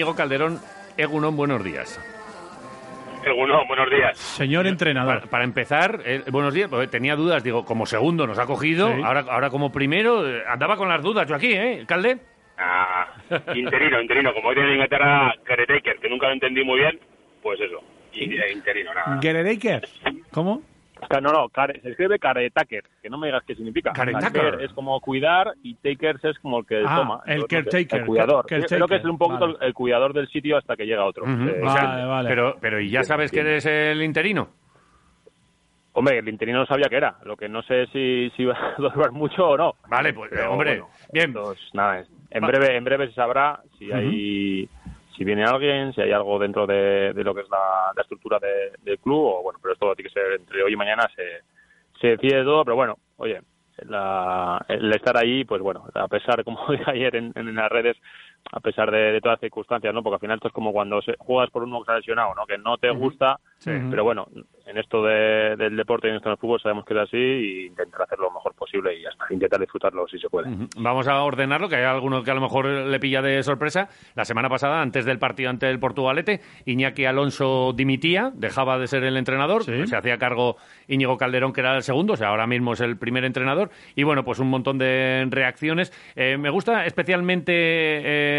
Íñigo Calderón, Egunon, buenos días. Egunon, buenos días. Señor entrenador. Para, para empezar, eh, buenos días, porque tenía dudas, digo, como segundo nos ha cogido, Sí. ahora, ahora como primero, eh, andaba con las dudas yo aquí, ¿eh, Calde? Ah, interino, interino. Como hoy tiene en Inglaterra Caretaker, que nunca lo entendí muy bien, pues eso. Y, eh, interino, nada. ¿Cómo? No, no, care- se escribe caretaker, que no me digas qué significa. Caretaker. Care es como cuidar y takers es como el que Ah, toma. el caretaker, El cuidador. care- Creo que es un poquito vale. el, cuidador del sitio hasta que llega otro. Eh, o sea, Vale, vale. Pero, pero ¿y ya sabes que eres el interino? Hombre, el interino no sabía que era. Lo que no sé si, si va a durar mucho o no. Vale, pues, Pero, hombre, bueno, bien. entonces, nada, es- en breve, en breve se sabrá si hay, si viene alguien, si hay algo dentro de, de lo que es la, la estructura de- del club, o bueno, pero esto tiene que ser entre hoy y mañana se, se decide todo, pero bueno, oye, la- el estar ahí, pues bueno, a pesar, como dije ayer en, en las redes, a pesar de, de todas las circunstancias, ¿no? Porque al final esto es como cuando se, juegas por uno que se ha lesionado, ¿no? Que no te gusta, Sí. pero bueno, en esto de- del deporte y en esto del fútbol sabemos que es así y intentar hacerlo lo mejor posible y hasta intentar disfrutarlo si se puede. Vamos a ordenarlo, que hay alguno que a lo mejor le pilla de sorpresa. La semana pasada, antes del partido ante el Portugalete, Iñaki Alonso dimitía, dejaba de ser el entrenador, Sí. se hacía cargo Íñigo Calderón, que era el segundo, o sea, ahora mismo es el primer entrenador. Y bueno, pues un montón de reacciones. Eh, me gusta especialmente, eh,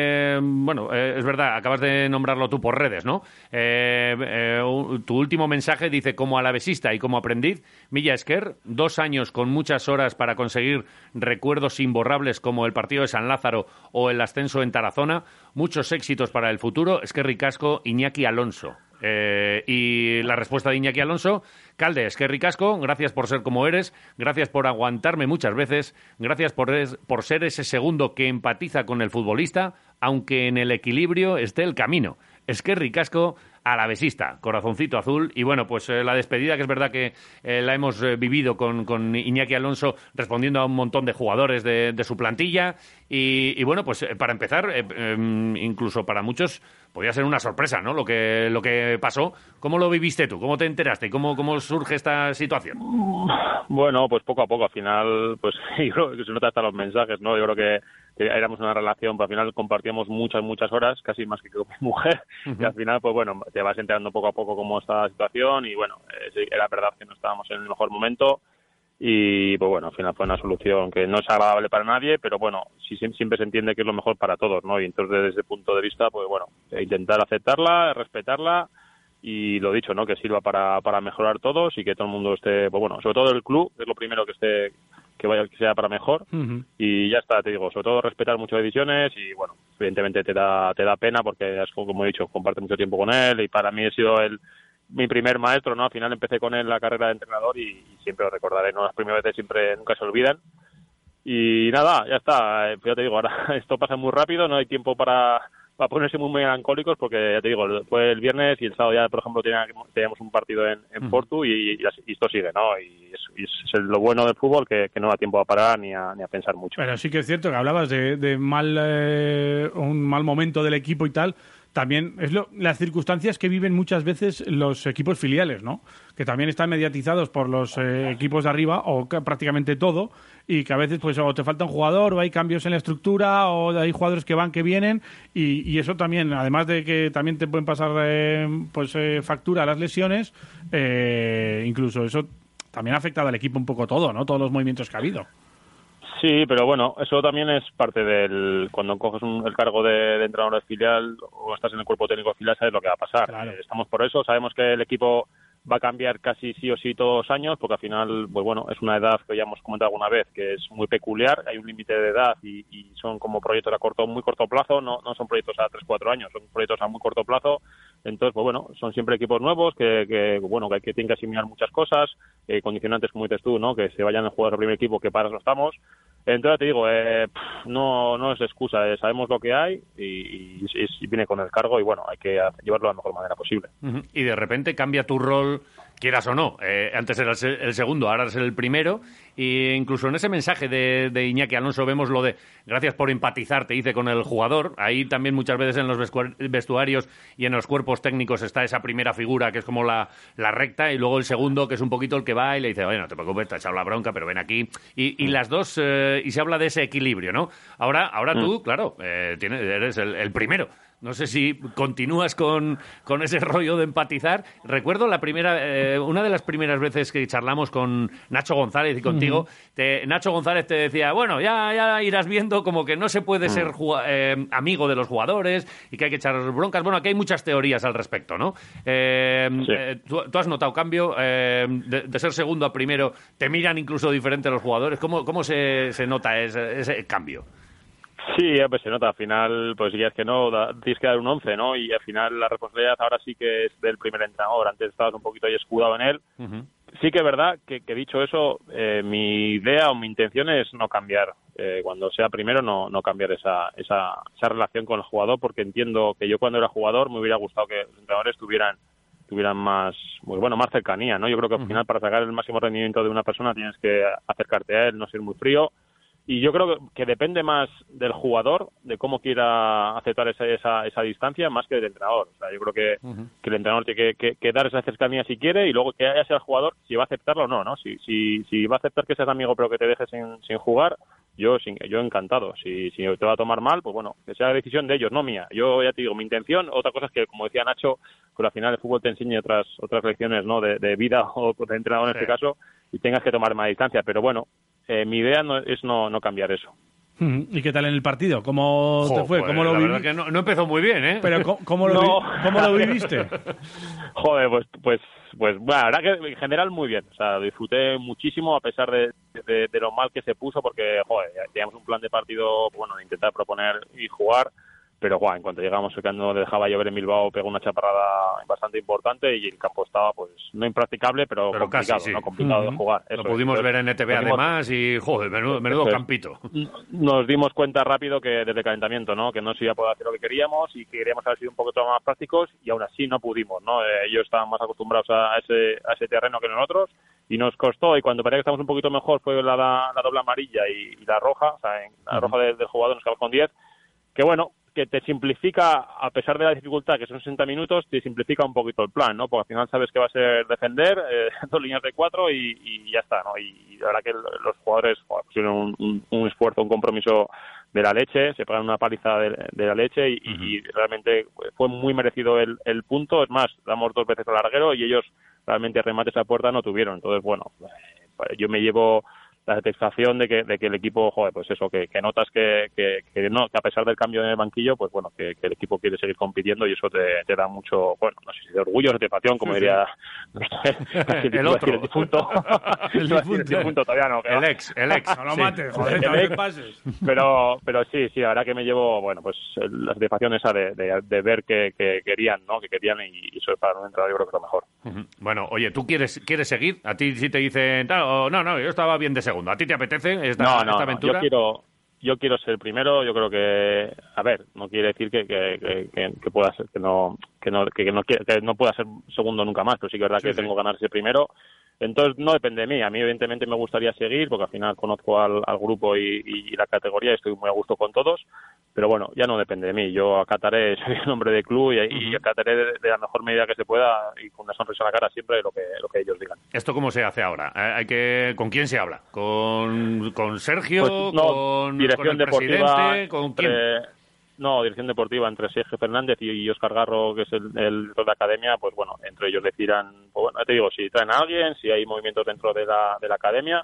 bueno, eh, es verdad, acabas de nombrarlo tú por redes, ¿no? Eh, eh, tu último mensaje dice, como alavesista y como aprendiz, Milla Esquer, dos años con muchas horas para conseguir recuerdos imborrables como el partido de San Lázaro o el ascenso en Tarazona, muchos éxitos para el futuro, Esquer Ricasco, Iñaki Alonso. Eh, y la respuesta de Iñaki Alonso, Calde, Esquer Ricasco, gracias por ser como eres, gracias por aguantarme muchas veces, gracias por, es- por ser ese segundo que empatiza con el futbolista, aunque en el equilibrio esté el camino. Esquer Ricasco, alavesista, corazoncito azul. Y bueno, pues eh, la despedida, que es verdad que eh, la hemos eh, vivido con, con Iñaki Alonso respondiendo a un montón de jugadores de, de su plantilla. Y, bueno, pues para empezar, em, incluso para muchos podía ser una sorpresa, ¿no? Lo que, lo que pasó. ¿Cómo lo viviste tú? ¿Cómo te enteraste? ¿Cómo, cómo surge esta situación? Bueno, pues poco a poco, al final, pues yo creo que se nota hasta los mensajes, ¿no? Yo creo que, que éramos una relación, pero al final compartíamos muchas, muchas horas, casi más que con mi mujer, y al final, pues bueno, te vas enterando poco a poco cómo está la situación, y bueno, eh, era verdad que no estábamos en el mejor momento, y pues bueno, al final fue una solución que no es agradable para nadie, pero bueno, sí, siem- siempre se entiende que es lo mejor para todos, ¿no? Y entonces desde ese punto de vista, pues bueno, intentar aceptarla, respetarla, y lo dicho, ¿no? Que sirva para, para mejorar todos y que todo el mundo esté, pues bueno, sobre todo el club, es lo primero que esté, que vaya, que sea para mejor. Y ya está, te digo, sobre todo respetar mucho decisiones y bueno, evidentemente te da, te da pena porque es como, he dicho, comparte mucho tiempo con él y para mí ha sido el, mi primer maestro, ¿no? Al final empecé con él la carrera de entrenador y, y siempre lo recordaré, ¿no? Las primeras veces siempre, nunca se olvidan. Y nada, ya está, eh, ya te digo, ahora esto pasa muy rápido, no hay tiempo para, para ponerse muy melancólicos porque ya te digo, fue el viernes y el sábado ya, por ejemplo, teníamos, un partido en, en Porto y, esto sigue, ¿no? Y es, y es lo bueno del fútbol que, que no da tiempo a parar ni a, ni a pensar mucho. Pero sí que es cierto que hablabas de, de mal, eh, un mal momento del equipo y tal. También es lo, las circunstancias que viven muchas veces los equipos filiales, ¿no? Que también están mediatizados por los eh, equipos de arriba o prácticamente todo y que a veces pues o te falta un jugador o hay cambios en la estructura o hay jugadores que van que vienen y, y eso también, además de que también te pueden pasar eh, pues eh, factura las lesiones, eh, incluso eso también ha afectado al equipo un poco todo, ¿no? Todos los movimientos que ha habido. Sí, pero bueno, eso también es parte del. Cuando coges un- el cargo de, de entrenador de filial o estás en el cuerpo técnico de filial, sabes lo que va a pasar. Claro. Eh, Estamos por eso, sabemos que el equipo va a cambiar casi sí o sí todos los años, porque al final, pues bueno, es una edad que ya hemos comentado alguna vez, que es muy peculiar, hay un límite de edad y, y son como proyectos a corto, muy corto plazo, no, no son proyectos a 3, 4 años, son proyectos a muy corto plazo, Entonces, pues bueno, son siempre equipos nuevos que, bueno, que, que tienen que asimilar muchas cosas, eh, condicionantes, como dices tú, ¿no? Que se vayan a jugar al primer equipo, que para eso estamos. Entonces te digo, eh, no, no es excusa, eh, sabemos lo que hay y, y, viene con el cargo y bueno, hay que llevarlo de la mejor manera posible. Y de repente cambia tu rol quieras o no. Eh, antes era el segundo, ahora es el primero. E incluso en ese mensaje de, de, Iñaki Alonso vemos lo de gracias por empatizar, te dice con el jugador. Ahí también muchas veces en los vestuarios y en los cuerpos técnicos está esa primera figura que es como la, la recta y luego el segundo que es un poquito el que va y le dice, oye, no te preocupes, te ha echado la bronca, pero ven aquí. Y, y las dos, eh, y se habla de ese equilibrio, ¿no? Ahora, ahora tú, mm. claro, eh, tienes, eres el primero. No sé si continúas con, con ese rollo de empatizar. Recuerdo la primera, eh, una de las primeras veces que charlamos con Nacho González y contigo, Nacho González te decía, bueno, ya, ya irás viendo como que no se puede ser mm. eh, amigo de los jugadores y que hay que echar broncas. Bueno, aquí hay muchas teorías al respecto, ¿no? Eh, tú, has notado cambio de, ser segundo a primero, te miran incluso diferente los jugadores. ¿Cómo, cómo se, se nota ese, ese cambio? Sí, pues se nota. Al final, pues ya es que no, tienes que dar un 11, ¿no? Y al final la responsabilidad ahora sí que es del primer entrenador. Antes estabas un poquito ahí escudado en él. Sí que es verdad que, que dicho eso, eh, mi idea o mi intención es no cambiar. Eh, cuando sea primero, no, no cambiar esa, esa, esa relación con el jugador, porque entiendo que yo cuando era jugador me hubiera gustado que los entrenadores tuvieran tuvieran más pues bueno más cercanía no yo creo que al final para sacar el máximo rendimiento de una persona tienes que acercarte a él no ser muy frío y yo creo que, depende más del jugador, de cómo quiera aceptar esa, esa, esa distancia, más que del entrenador. O sea, yo creo que, que el entrenador tiene que, dar esa cercanía si quiere y luego que haya sea el jugador si va a aceptarlo o no, ¿no? Si, si, si va a aceptar que seas amigo pero que te dejes sin, sin jugar, yo sin, yo encantado. Si, si te va a tomar mal, pues bueno, que sea la decisión de ellos, no mía. Yo ya te digo, mi intención, otra cosa es que, como decía Nacho, que al final el fútbol te enseñe otras otras lecciones, ¿no? De, de vida o de entrenador en este caso y tengas que tomar más distancia. Pero bueno, eh, mi idea no, es no, no cambiar eso. ¿Y qué tal en el partido? ¿Cómo te fue? ¿Cómo lo viviste? que no, empezó muy bien, ¿eh? Pero ¿cómo, lo, lo viviste? Joder, pues, pues, pues, bueno, la verdad que en general muy bien. O sea, disfruté muchísimo a pesar de, de, lo mal que se puso porque, joder, teníamos un plan de partido, bueno, de intentar proponer y jugar pero bueno, en cuanto llegamos cuando dejaba llover en Bilbao pegó una chaparrada bastante importante y el campo estaba pues no impracticable pero, complicado, no complicado de jugar. Lo pudimos ver en ETV además y joder, menudo, campito. Nos dimos cuenta rápido que desde el calentamiento, ¿no? Que no se iba a poder hacer lo que queríamos y que queríamos haber sido un poco más prácticos y aún así no pudimos, ¿no? Eh, ellos estaban más acostumbrados a ese, a ese terreno que nosotros y nos costó y cuando parecía que estamos un poquito mejor fue la, la, doble amarilla y, la roja, o sea, la roja del, jugador nos quedamos con 10 que bueno, que te simplifica, a pesar de la dificultad, que son 60 minutos, te simplifica un poquito el plan, ¿no? Porque al final sabes que va a ser defender, eh, dos líneas de cuatro y, ya está, ¿no? Y, la verdad que los jugadores pusieron un, esfuerzo, un compromiso de la leche, se pagan una paliza de, la leche y, realmente fue muy merecido el, el punto. Es más, damos dos veces al larguero y ellos realmente remates a puerta no tuvieron. Entonces, bueno, eh, yo me llevo la satisfacción de que, de que el equipo, joder, pues eso, que, que notas que, que, que, no, que a pesar del cambio en el banquillo, pues bueno, que, el equipo quiere seguir compitiendo y eso te, te, da mucho, bueno, no sé si de orgullo, satisfacción, como diría el, el, otro. el difunto. el difunto. todavía no. El ex, el ex. No lo mates, joder, no ex, pases. Pero, pero sí, sí, ahora que me llevo, bueno, pues la satisfacción esa de, de, de ver que, que, querían, ¿no? Que querían y, eso para un entrenador yo creo que es lo mejor. Bueno, oye, ¿tú quieres, quieres seguir? A ti si te dicen, no, no, yo estaba bien de segundo. ¿A ti te apetece esta, no, no, aventura? yo quiero, yo quiero ser primero. Yo creo que, a ver, no quiere decir que, que, que, pueda ser, que no, que no, que no, que no pueda ser segundo nunca más, pero sí que es verdad que tengo que ganar ese primero. Entonces no depende de mí. A mí evidentemente me gustaría seguir porque al final conozco al, grupo y, la categoría y estoy muy a gusto con todos. Pero bueno, ya no depende de mí. Yo acataré, soy el nombre de club y, acataré de, la mejor medida que se pueda y con una sonrisa en la cara siempre lo que, lo que ellos digan. ¿Esto cómo se hace ahora? Eh, ¿Hay que, ¿Con quién se habla? ¿Con, con Sergio? Pues, ¿Con, dirección el deportiva, ¿Con quién? No, dirección deportiva entre Sergio Fernández y Oscar Garro, que es el, el de la academia, pues bueno, entre ellos decidan, pues bueno, ya te digo, si traen a alguien, si hay movimientos dentro de la, de la academia.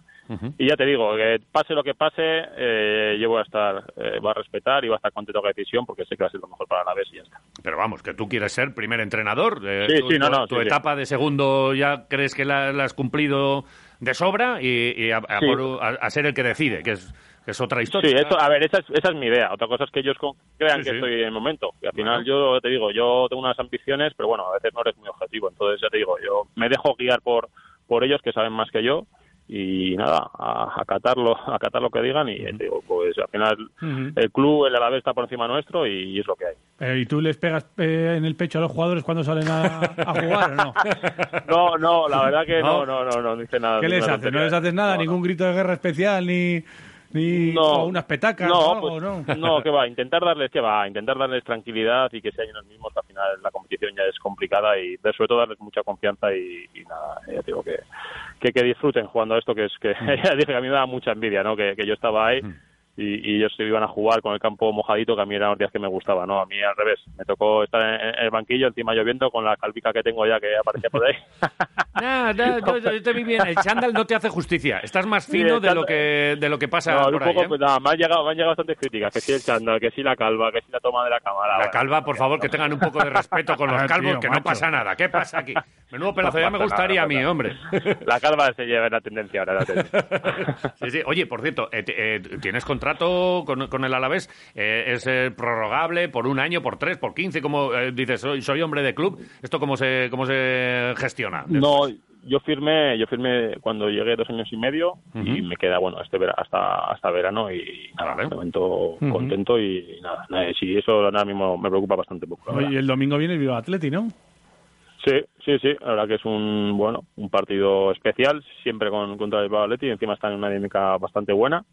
Y ya te digo, que pase lo que pase, eh, yo voy a estar, eh, voy a respetar y voy a estar contento con la decisión porque sé que va a ser lo mejor para la vez y ya está. Pero vamos, que tú quieres ser primer entrenador. Eh, sí, sí, no, no. Tu, etapa de segundo ya crees que la, has cumplido de sobra y, a, ser el que decide, que es Es otra historia. Sí, eso, a ver, esa es, esa es mi idea. Otra cosa es que ellos crean Sí, que sí. estoy en el momento. Y al final yo te digo, yo tengo unas ambiciones, pero bueno, a veces no eres muy objetivo. Entonces ya te digo, yo me dejo guiar por, por ellos que saben más que yo y nada, a a acatar lo, a acatar lo que digan y ya te digo, pues al final Ujú. el club, el Alavés está por encima nuestro y, es lo que hay. Eh, ¿Y tú les pegas eh, en el pecho a los jugadores cuando salen a, a jugar o no? No, no, la verdad que No. no, no, no, no, no dice nada. ¿Qué les haces? ¿No les haces nada? No, no. ¿Ningún grito de guerra especial? ¿Ni, ni No, unas petacas no, o pues, ¿no? no, que va, intentar darles, que va, intentar darles tranquilidad y que sean ellos mismos, al final la competición ya es complicada y sobre todo darles mucha confianza y, y nada, ya digo que, que, que disfruten jugando a esto, que es que ya dije que a mí me da mucha envidia, ¿no? Que, que yo estaba ahí y, y ellos se iban a jugar con el campo mojadito, que a mí eran los días que me gustaba, ¿no? A mí al revés, me tocó estar en, en el banquillo, encima lloviendo, con la calvica que tengo ya que aparecía por ahí. No, no, yo, yo te vi bien. El chándal no te hace justicia. Estás más Sí, fino el de lo que de lo que pasa No, por un ahí, poco, ¿eh? pues nada, me han llegado, me han llegado bastantes críticas, que si el chándal, que si la calva, que si la toma de la cámara. La bueno. calva, por favor, que tengan un poco de respeto con los Ah, calvos, tío, que no macho. pasa nada. ¿Qué pasa aquí? Menudo pedazo, No ya me gustaría nada, a mí, no hombre. La calva se lleva en la tendencia ahora. La tendencia. Sí, sí. Oye, por cierto, eh, eh, ¿tienes contrato con, con el Alavés? Eh, ¿Es eh, prorrogable por un año, por tres, por quince? Como eh, dices, soy, soy hombre de club. ¿Esto cómo se, cómo se gestiona? No, yo firmé, yo firmé cuando llegué dos años y medio y me queda bueno este vera- hasta hasta verano y nada, Vale. momento contento y nada, nada, sí, eso ahora mismo me preocupa bastante poco. y el domingo viene el Viva Atleti, ¿no? Sí, sí, sí, la verdad que es un bueno, un partido especial, siempre con contra el y encima está en una dinámica bastante buena.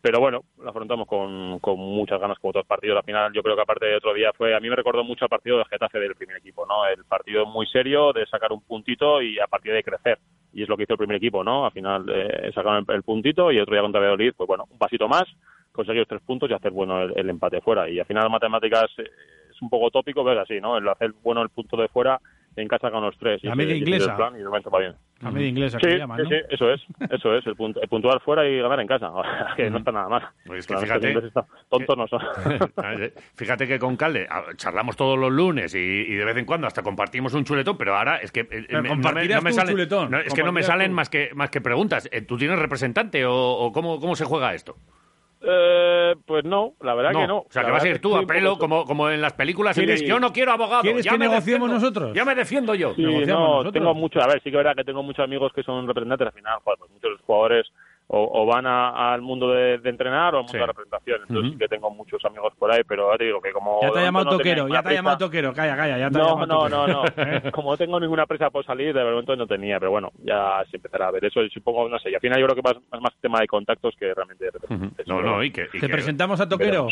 Pero bueno, lo afrontamos con, con muchas ganas como todos los partidos. Al final, yo creo que aparte de otro día fue, a mí me recordó mucho al partido de Getafe del primer equipo, ¿no? El partido muy serio de sacar un puntito y a partir de crecer. Y es lo que hizo el primer equipo, ¿no? Al final eh, sacaron el, el puntito y el otro día contra Valladolid, pues bueno, un pasito más, conseguir los tres puntos y hacer bueno el, el empate fuera. Y al final matemáticas eh, es un poco tópico, pero es así, ¿no? El hacer bueno el punto de fuera en casa con los tres. La media inglesa. y va bien. La media inglesa Sí, que llaman, sí, ¿no? sí, eso es, eso es, el, punto, el puntuar fuera y ganar en casa, que no está nada mal. Pues es que fíjate tontos no son. Fíjate que con Calde charlamos todos los lunes y, y de vez en cuando hasta compartimos un chuletón, pero ahora es que eh, Pero me- compartirás tú un salen, chuletón, no, es que no me salen tú. más que más que preguntas. Eh, ¿Tú tienes representante o, o cómo, cómo se juega esto? Eh, pues no, la verdad No, que no. o sea, La que vas a ir tú a pelo poco- como, como en las películas. y ¿Quieres- dices, yo no quiero abogado. ¿Quieres ya que negociemos defiendo, nosotros? Ya me defiendo yo. Sí, no, nosotros. tengo mucho, a ver, sí que es verdad que tengo muchos amigos que son representantes, al final, joder, pues muchos jugadores o, o van a- al mundo de, de entrenar o al mundo Sí. de la representación, entonces sí que tengo muchos amigos por ahí, pero ya te digo que como... Ya te ha llamado no Toquero, ya te ha llamado Toquero. Calla, calla, ya te ha No, llamado no, no, Toquero. no. Como no tengo ninguna prisa por salir, de momento no tenía, pero bueno, ya se empezará a ver eso. Y supongo, no sé, y al final yo creo que más, es más tema de contactos que realmente de. No, no, y que, y Te que presentamos a Toquero.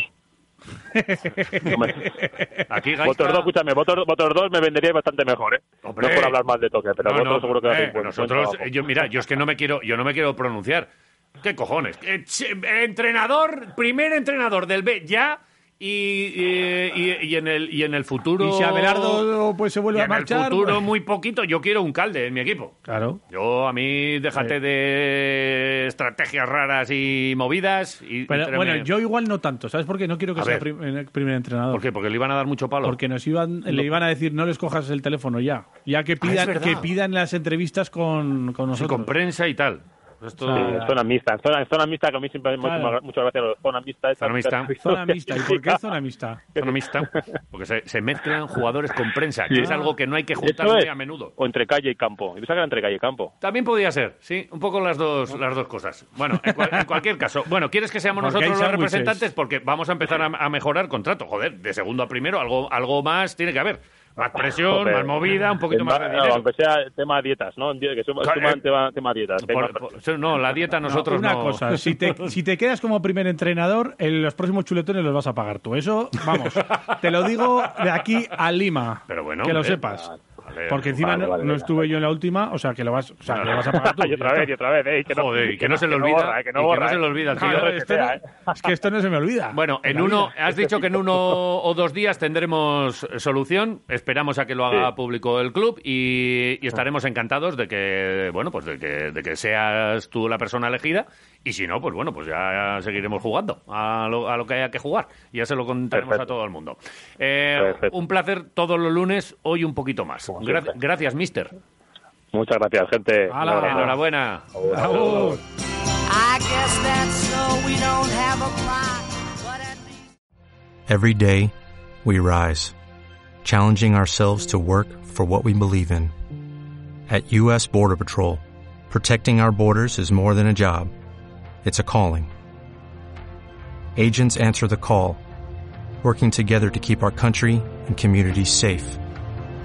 veremos. Aquí Vosotros dos, escúchame, vosotros, vosotros dos me venderíais bastante mejor, ¿eh? Hombre. No por hablar mal de toque, pero No, vosotros no, seguro que eh, nosotros, eh, yo mira, yo es que no me quiero, yo no me quiero pronunciar. ¿Qué cojones? Eh, entrenador, primer entrenador del B ya y, y, y- y en el y en el futuro Y si Abelardo pues se vuelve y a en marchar. el futuro pues- muy poquito, yo quiero un calde en mi equipo. Claro. Yo a mí déjate de estrategias raras y movidas y Pero, bueno, yo igual no tanto. ¿Sabes por qué? No quiero que A sea ver. prim- el primer entrenador. ¿Por qué? Porque le iban a dar mucho palo. Porque nos iban, le iban a decir, no les cojas el teléfono ya. Ya que Ah, pidan, que pidan las entrevistas con, con Sí, nosotros. con prensa y tal. Esto... Sí, zona mixta, en zona, zona mixta que a mí siempre me Claro. muchas, gracias zona mixta. esa- Zona mixta. Zona mixta. ¿Y por qué zona mixta? economista, porque se, se mezclan jugadores con prensa, que Sí. es algo que no hay que juntar muy a menudo. O entre calle y campo. Yo pensaba que era entre calle y campo. También podía ser, sí, un poco las dos, las dos cosas. Bueno, en, cual- en cualquier caso, bueno, ¿quieres que seamos Porque nosotros los representantes? Porque vamos a empezar a, a mejorar contrato. Joder, de segundo a primero, algo, algo más tiene que haber. Más presión, Joder. más movida, un poquito más de No, dinero. Aunque sea tema dietas, ¿no? Que suma, suman eh, tema, tema dietas. Por- por- no, la dieta No, nosotros una no. cosa, si te, si te quedas como primer entrenador, en los próximos chuletones los vas a pagar tú. Eso, vamos, te lo digo de aquí a Lima. Pero bueno, que lo hombre, sepas. Vale, Porque encima vale, no, vale, no vale. estuve yo en la última, o sea, que lo vas, o sea, que lo vas a pagar tú. y otra vez, y otra vez, eh, y que no, Joder, y que no se le olvida. que no se le olvida, es que esto no se me olvida. Bueno, en uno, has dicho que en uno o dos días tendremos solución. Esperamos a que lo haga Sí. público el club y, y estaremos encantados de que, bueno, pues de que, de que seas tú la persona elegida. Y si no, pues bueno, pues ya seguiremos jugando a lo, a lo que haya que jugar. Y ya se lo contaremos Perfecto. a todo el mundo. Eh, un placer todos los lunes, hoy un poquito más. Como Gra- siempre. gracias, mister. Muchas gracias, gente. Un Hala. Enhorabuena. Agur. I guess that's so we don't have a plot, but at least. Every day, we rise, challenging ourselves to work for what we believe in. At U.S. Border Patrol, protecting our borders is more than a job, it's a calling. Agents answer the call, working together to keep our country and communities safe.